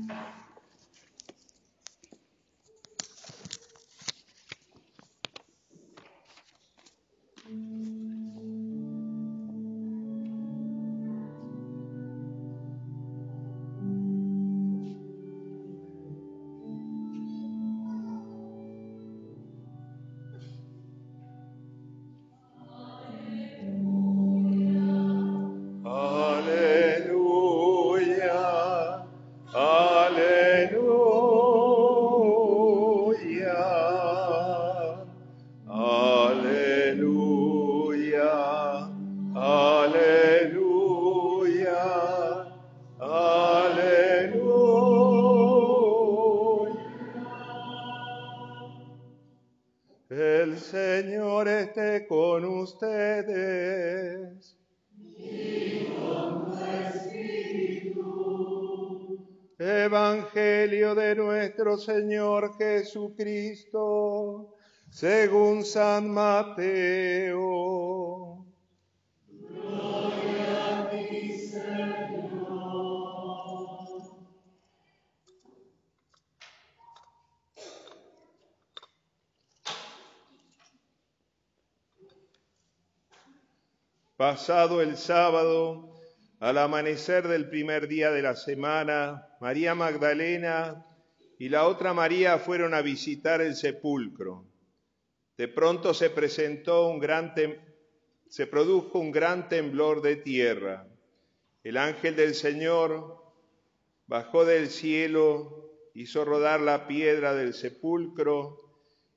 Thank you. Evangelio de nuestro Señor Jesucristo, según San Mateo. Pasado el sábado, al amanecer del primer día de la semana, María Magdalena y la otra María fueron a visitar el sepulcro. De pronto se presentó un gran se produjo un gran temblor de tierra. El ángel del Señor bajó del cielo, hizo rodar la piedra del sepulcro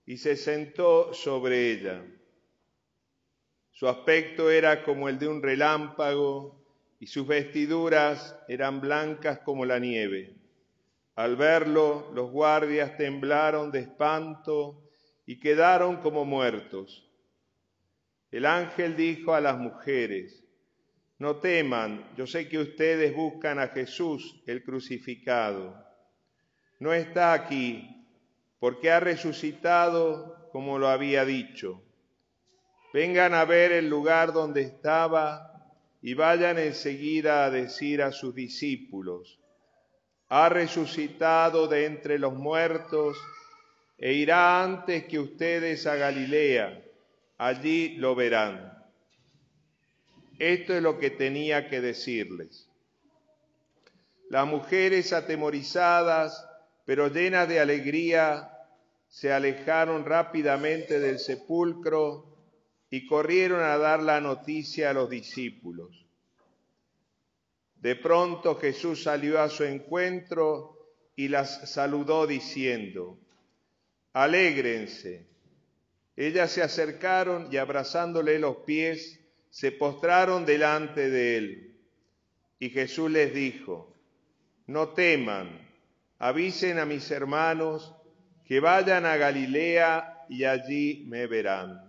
y se sentó sobre ella. Su aspecto era como el de un relámpago y sus vestiduras eran blancas como la nieve. Al verlo, los guardias temblaron de espanto y quedaron como muertos. El ángel dijo a las mujeres, no teman, yo sé que ustedes buscan a Jesús, el crucificado. No está aquí, porque ha resucitado como lo había dicho. Vengan a ver el lugar donde estaba y vayan enseguida a decir a sus discípulos, ha resucitado de entre los muertos e irá antes que ustedes a Galilea, allí lo verán. Esto es lo que tenía que decirles. Las mujeres atemorizadas, pero llenas de alegría, se alejaron rápidamente del sepulcro y corrieron a dar la noticia a los discípulos. De pronto Jesús salió a su encuentro y las saludó diciendo, Alégrense. Ellas se acercaron y abrazándole los pies, se postraron delante de él. Y Jesús les dijo, No teman, avisen a mis hermanos que vayan a Galilea y allí me verán.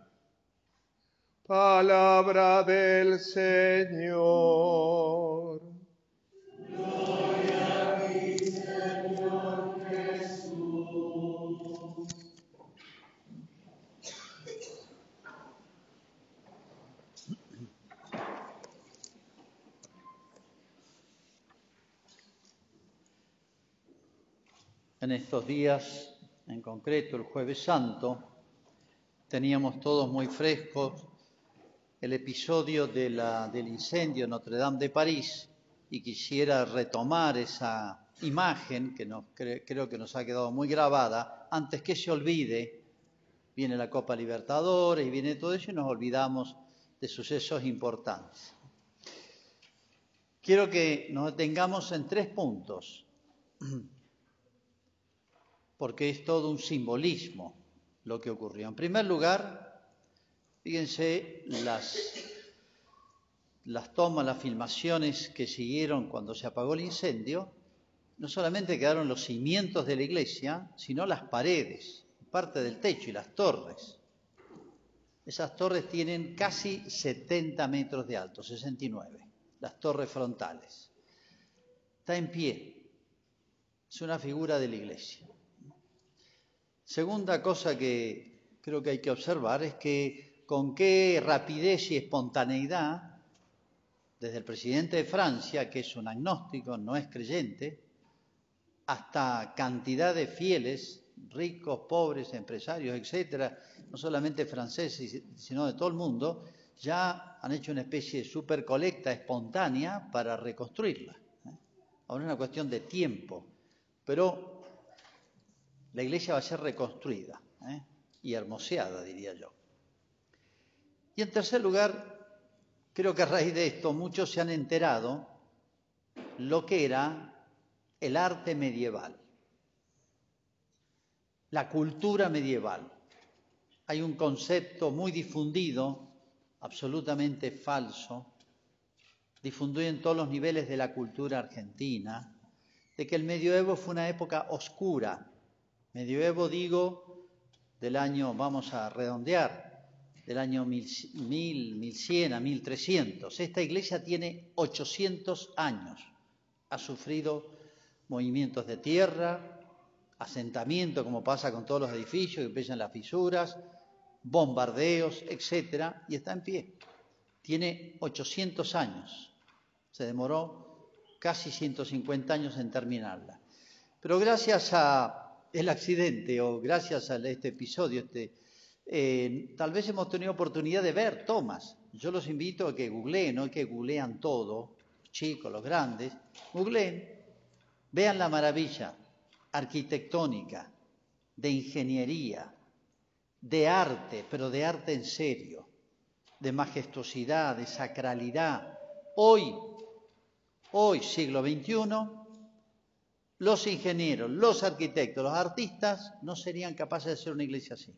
En estos días, en concreto el jueves santo, teníamos todos muy frescos el episodio del incendio en Notre Dame de París y quisiera retomar esa imagen que nos, cre- creo que nos ha quedado muy grabada, antes que se olvide, viene la Copa Libertadores y viene todo eso y nos olvidamos de sucesos importantes. Quiero que nos detengamos en tres puntos porque es todo un simbolismo lo que ocurrió. En primer lugar, fíjense las, las tomas, las filmaciones que siguieron cuando se apagó el incendio, no solamente quedaron los cimientos de la iglesia, sino las paredes, parte del techo y las torres. Esas torres tienen casi 70 metros de alto, 69, las torres frontales. Está en pie, es una figura de la iglesia. Segunda cosa que creo que hay que observar es que con qué rapidez y espontaneidad, desde el presidente de Francia, que es un agnóstico, no es creyente, hasta cantidad de fieles, ricos, pobres, empresarios, etcétera, no solamente franceses, sino de todo el mundo, ya han hecho una especie de super colecta espontánea para reconstruirla. Ahora es una cuestión de tiempo, pero la iglesia va a ser reconstruida ¿eh? y hermoseada, diría yo. Y en tercer lugar, creo que a raíz de esto muchos se han enterado lo que era el arte medieval, la cultura medieval. Hay un concepto muy difundido, absolutamente falso, difundido en todos los niveles de la cultura argentina, de que el medioevo fue una época oscura. Medioevo digo del año, vamos a redondear, del año 1000, 1100 a 1300. Esta iglesia tiene 800 años. Ha sufrido movimientos de tierra, asentamiento, como pasa con todos los edificios que empiezan las fisuras, bombardeos, etcétera, y está en pie. Tiene 800 años. Se demoró casi 150 años en terminarla. Pero gracias a el accidente o gracias a este episodio, este, eh, tal vez hemos tenido oportunidad de ver tomas. Yo los invito a que googleen, no que googlean todo, los chicos, los grandes, googleen Vean la maravilla arquitectónica, de ingeniería, de arte, pero de arte en serio, de majestuosidad, de sacralidad. Hoy, hoy, siglo XXI, los ingenieros, los arquitectos, los artistas no serían capaces de hacer una iglesia así.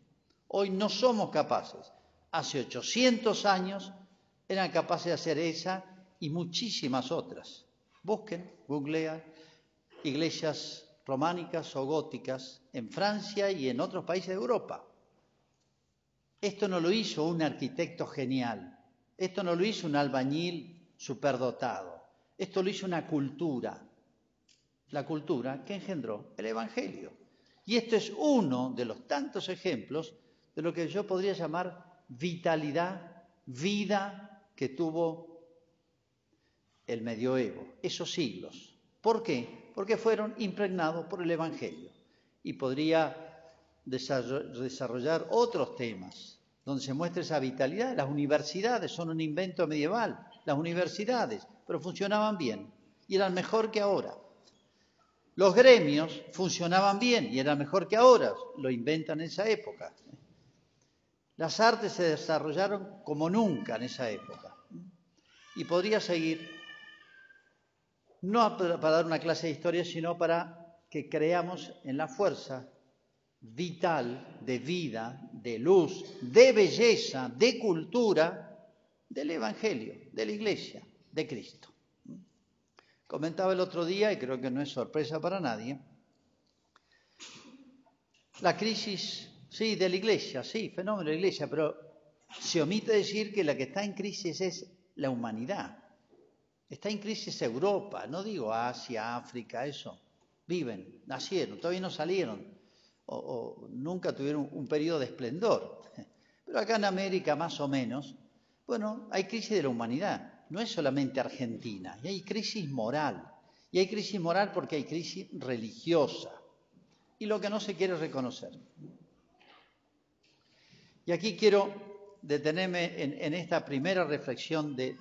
Hoy no somos capaces. Hace 800 años eran capaces de hacer esa y muchísimas otras. Busquen, googlean, iglesias románicas o góticas en Francia y en otros países de Europa. Esto no lo hizo un arquitecto genial, esto no lo hizo un albañil superdotado, esto lo hizo una cultura, la cultura que engendró el Evangelio. Y esto es uno de los tantos ejemplos de lo que yo podría llamar vitalidad, vida que tuvo el medioevo, esos siglos. ¿Por qué? porque fueron impregnados por el Evangelio. Y podría desarrollar otros temas donde se muestra esa vitalidad. Las universidades son un invento medieval, las universidades, pero funcionaban bien y eran mejor que ahora. Los gremios funcionaban bien y eran mejor que ahora, lo inventan en esa época. Las artes se desarrollaron como nunca en esa época. Y podría seguir no para dar una clase de historia, sino para que creamos en la fuerza vital de vida, de luz, de belleza, de cultura del Evangelio, de la Iglesia, de Cristo. Comentaba el otro día, y creo que no es sorpresa para nadie, la crisis, sí, de la Iglesia, sí, fenómeno de la Iglesia, pero se omite decir que la que está en crisis es la humanidad. Está en crisis Europa, no digo Asia, África, eso. Viven, nacieron, todavía no salieron o, nunca tuvieron un periodo de esplendor. Pero acá en América más o menos, bueno, hay crisis de la humanidad. No es solamente Argentina, y hay crisis moral. Y hay crisis moral porque hay crisis religiosa. Y lo que no se quiere reconocer. Y aquí quiero detenerme en, esta primera reflexión de,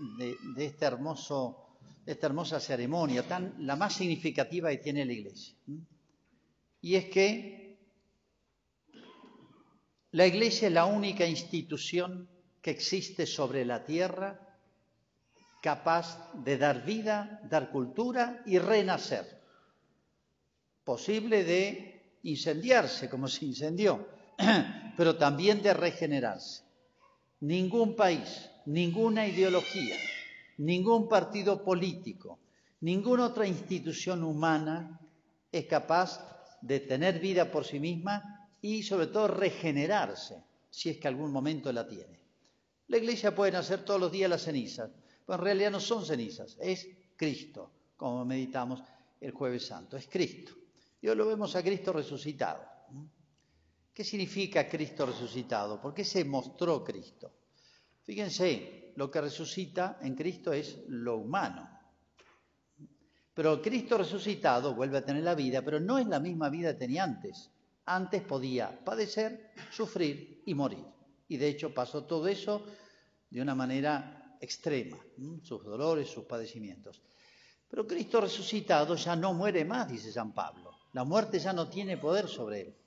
este hermoso, esta hermosa ceremonia, tan, la más significativa que tiene la Iglesia. Y es que la Iglesia es la única institución que existe sobre la tierra capaz de dar vida, dar cultura y renacer. Posible de incendiarse como se incendió, pero también de regenerarse. Ningún país, ninguna ideología, ningún partido político, ninguna otra institución humana es capaz de tener vida por sí misma y sobre todo regenerarse, si es que algún momento la tiene. La iglesia puede nacer todos los días las cenizas, pero en realidad no son cenizas, es Cristo, como meditamos el jueves santo, es Cristo. Y hoy lo vemos a Cristo resucitado. ¿Qué significa Cristo resucitado? ¿Por qué se mostró Cristo? Fíjense, lo que resucita en Cristo es lo humano. Pero Cristo resucitado vuelve a tener la vida, pero no es la misma vida que tenía antes. Antes podía padecer, sufrir y morir. Y de hecho pasó todo eso de una manera extrema, sus dolores, sus padecimientos. Pero Cristo resucitado ya no muere más, dice San Pablo. La muerte ya no tiene poder sobre él.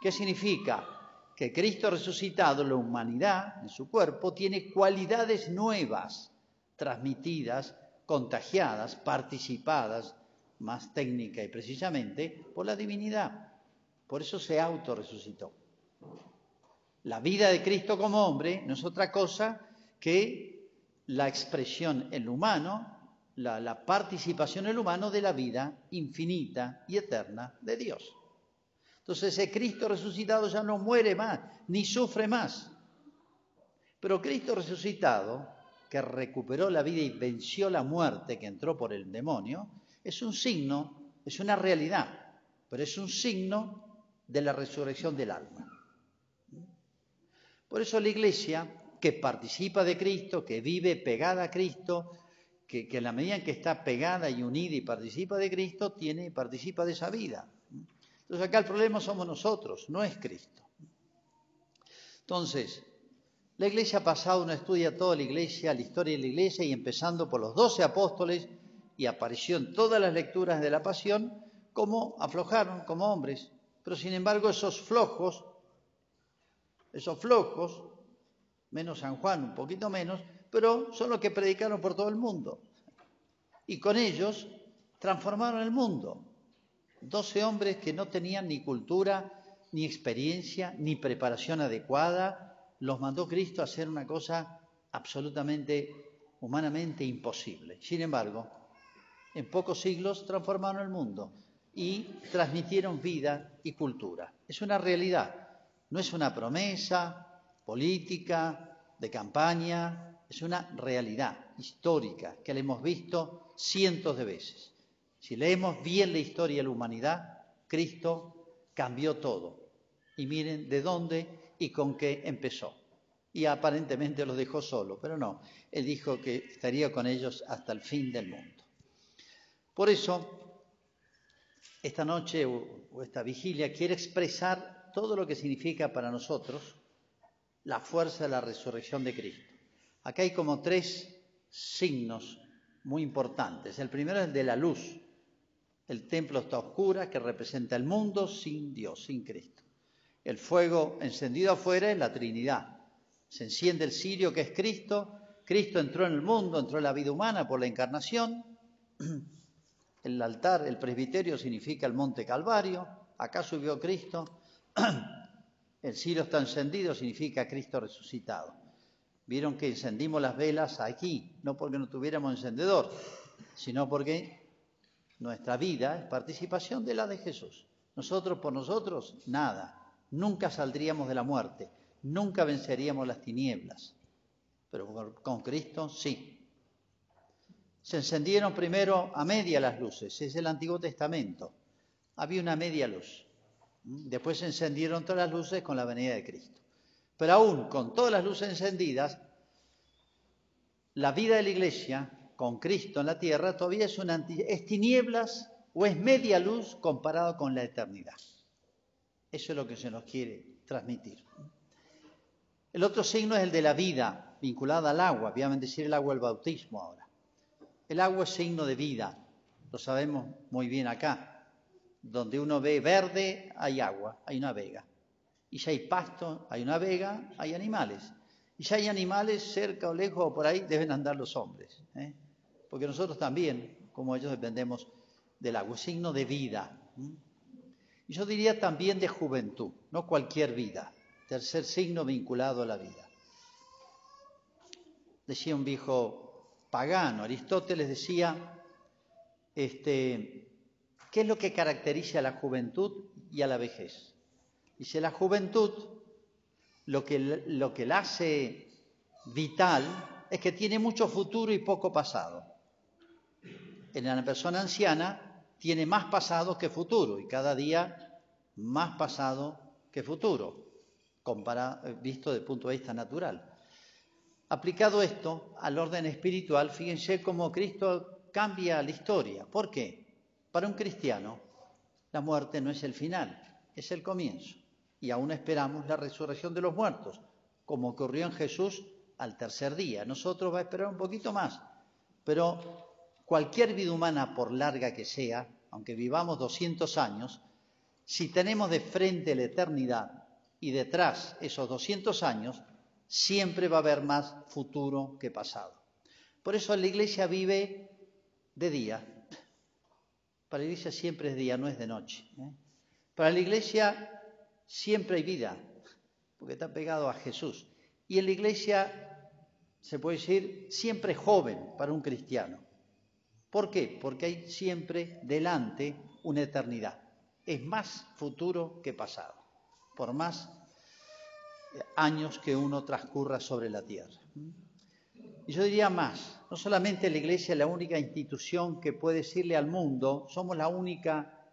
¿Qué significa? Que Cristo resucitado, la humanidad en su cuerpo, tiene cualidades nuevas, transmitidas, contagiadas, participadas, más técnica y precisamente, por la divinidad. Por eso se autorresucitó. La vida de Cristo como hombre no es otra cosa que la expresión en humano la, participación en el humano de la vida infinita y eterna de Dios. Entonces ese Cristo resucitado ya no muere más, ni sufre más. Pero Cristo resucitado, que recuperó la vida y venció la muerte que entró por el demonio, es un signo, es una realidad, pero es un signo de la resurrección del alma. Por eso la Iglesia, que participa de Cristo, que vive pegada a Cristo, que, en la medida en que está pegada y unida y participa de Cristo, tiene, participa de esa vida. Entonces acá el problema somos nosotros, no es Cristo. Entonces, la iglesia ha pasado, uno estudia toda la iglesia, la historia de la iglesia, y empezando por los doce apóstoles, y apareció en todas las lecturas de la pasión, cómo aflojaron como hombres. Pero sin embargo, esos flojos, esos flojos, menos San Juan, un poquito menos, pero son los que predicaron por todo el mundo. Y con ellos transformaron el mundo. Doce hombres que no tenían ni cultura, ni experiencia, ni preparación adecuada, los mandó Cristo a hacer una cosa absolutamente, humanamente imposible. Sin embargo, en pocos siglos transformaron el mundo y transmitieron vida y cultura. Es una realidad, no es una promesa política, de campaña, es una realidad histórica que la hemos visto cientos de veces. Si leemos bien la historia de la humanidad, Cristo cambió todo. Y miren de dónde y con qué empezó. Y aparentemente los dejó solo, pero no, Él dijo que estaría con ellos hasta el fin del mundo. Por eso, esta noche o esta vigilia quiere expresar todo lo que significa para nosotros la fuerza de la resurrección de Cristo. Acá hay como tres signos muy importantes. El primero es el de la luz. El templo está oscura, que representa el mundo sin Dios, sin Cristo. El fuego encendido afuera es la Trinidad. Se enciende el cirio, que es Cristo. Cristo entró en el mundo, entró en la vida humana por la encarnación. El altar, el presbiterio significa el monte Calvario. Acá subió Cristo. El cirio está encendido, significa Cristo resucitado. Vieron que encendimos las velas aquí, no porque no tuviéramos encendedor, sino porque nuestra vida es participación de la de Jesús. Nosotros por nosotros, nada. Nunca saldríamos de la muerte, nunca venceríamos las tinieblas. Pero con Cristo sí. Se encendieron primero a media las luces, es el Antiguo Testamento. Había una media luz. Después se encendieron todas las luces con la venida de Cristo. Pero aún con todas las luces encendidas, la vida de la iglesia con Cristo en la tierra todavía es, una, es tinieblas o es media luz comparado con la eternidad. Eso es lo que se nos quiere transmitir. El otro signo es el de la vida, vinculada al agua. Voy a el agua del bautismo ahora. El agua es signo de vida, lo sabemos muy bien acá. Donde uno ve verde, hay agua, hay una vega. Y si hay pasto, hay una vega, hay animales. Y si hay animales cerca o lejos o por ahí, deben andar los hombres. ¿eh? Porque nosotros también, como ellos, dependemos del agua, signo de vida. Y yo diría también de juventud, no cualquier vida. Tercer signo vinculado a la vida. Decía un viejo pagano, Aristóteles decía, este, ¿qué es lo que caracteriza a la juventud y a la vejez? Dice, la juventud lo que, lo que la hace vital es que tiene mucho futuro y poco pasado. En la persona anciana tiene más pasado que futuro y cada día más pasado que futuro, visto desde el punto de vista natural. Aplicado esto al orden espiritual, fíjense cómo Cristo cambia la historia. ¿Por qué? Para un cristiano, la muerte no es el final, es el comienzo. Y aún esperamos la resurrección de los muertos, como ocurrió en Jesús al tercer día. Nosotros va a esperar un poquito más, pero cualquier vida humana, por larga que sea, aunque vivamos 200 años, si tenemos de frente la eternidad y detrás esos 200 años, siempre va a haber más futuro que pasado. Por eso la iglesia vive de día. Para la iglesia siempre es día, no es de noche. ¿eh? Para la iglesia siempre hay vida, porque está pegado a Jesús. Y en la iglesia, se puede decir, siempre es joven para un cristiano. ¿Por qué? Porque hay siempre delante una eternidad. Es más futuro que pasado, por más años que uno transcurra sobre la tierra. Y yo diría más, no solamente la Iglesia es la única institución que puede decirle al mundo, somos la única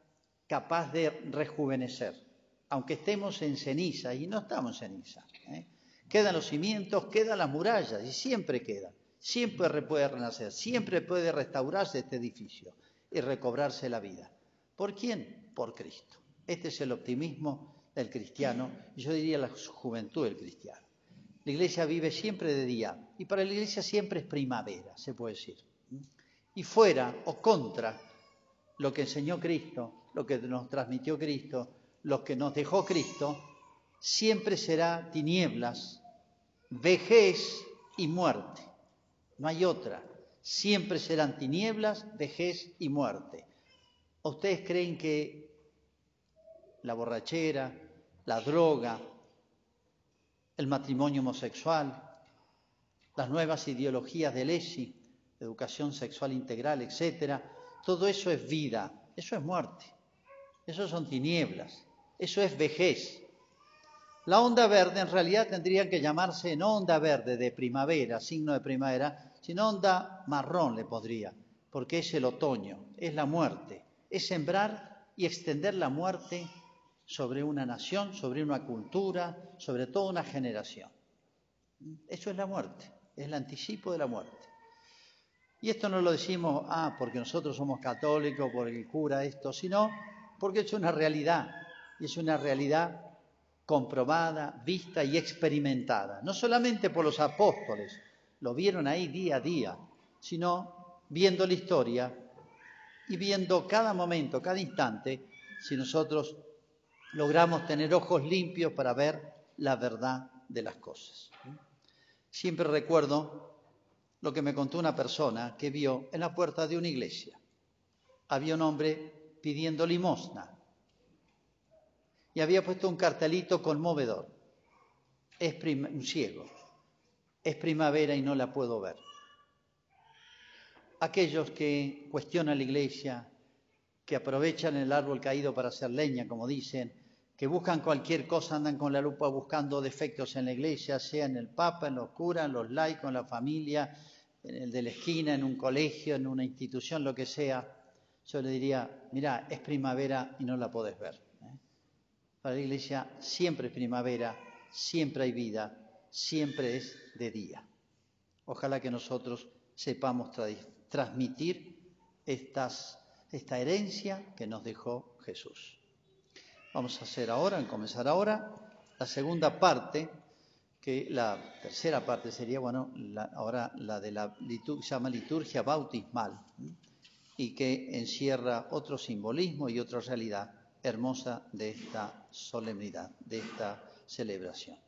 capaz de rejuvenecer, aunque estemos en ceniza, y no estamos en ceniza. ¿eh? Quedan los cimientos, quedan las murallas, y siempre quedan. Siempre puede renacer, siempre puede restaurarse este edificio y recobrarse la vida. ¿Por quién? Por Cristo. Este es el optimismo del cristiano, yo diría la juventud del cristiano. La iglesia vive siempre de día y para la iglesia siempre es primavera, se puede decir. Y fuera o contra lo que enseñó Cristo, lo que nos transmitió Cristo, lo que nos dejó Cristo, siempre será tinieblas, vejez y muerte. No hay otra. Siempre serán tinieblas, vejez y muerte. ¿Ustedes creen que la borrachera, la droga, el matrimonio homosexual, las nuevas ideologías del ESI, educación sexual integral, etcétera, todo eso es vida, eso es muerte, eso son tinieblas, eso es vejez. La onda verde en realidad tendría que llamarse no onda verde de primavera, signo de primavera, sino onda marrón le podría, porque es el otoño, es la muerte, es sembrar y extender la muerte sobre una nación, sobre una cultura, sobre toda una generación. Eso es la muerte, es el anticipo de la muerte. Y esto no lo decimos, ah, porque nosotros somos católicos, por el cura esto, sino porque es una realidad, y es una realidad comprobada, vista y experimentada, no solamente por los apóstoles, lo vieron ahí día a día, sino viendo la historia y viendo cada momento, cada instante, si nosotros logramos tener ojos limpios para ver la verdad de las cosas. Siempre recuerdo lo que me contó una persona que vio en la puerta de una iglesia. Había un hombre pidiendo limosna y había puesto un cartelito conmovedor. Es un ciego. Es primavera y no la puedo ver. Aquellos que cuestionan la iglesia, que aprovechan el árbol caído para hacer leña, como dicen, que buscan cualquier cosa, andan con la lupa buscando defectos en la iglesia, sea en el Papa, en los curas, en los laicos, en la familia, en el de la esquina, en un colegio, en una institución, lo que sea. Yo le diría, mira, es primavera y no la podés ver. Para la iglesia siempre es primavera, siempre hay vida, siempre es de día. Ojalá que nosotros sepamos transmitir esta herencia que nos dejó Jesús. Vamos a hacer ahora, a comenzar ahora, la segunda parte, que la tercera parte sería, bueno, ahora la de la se llama liturgia bautismal, y que encierra otro simbolismo y otra realidad hermosa de esta solemnidad, de esta celebración.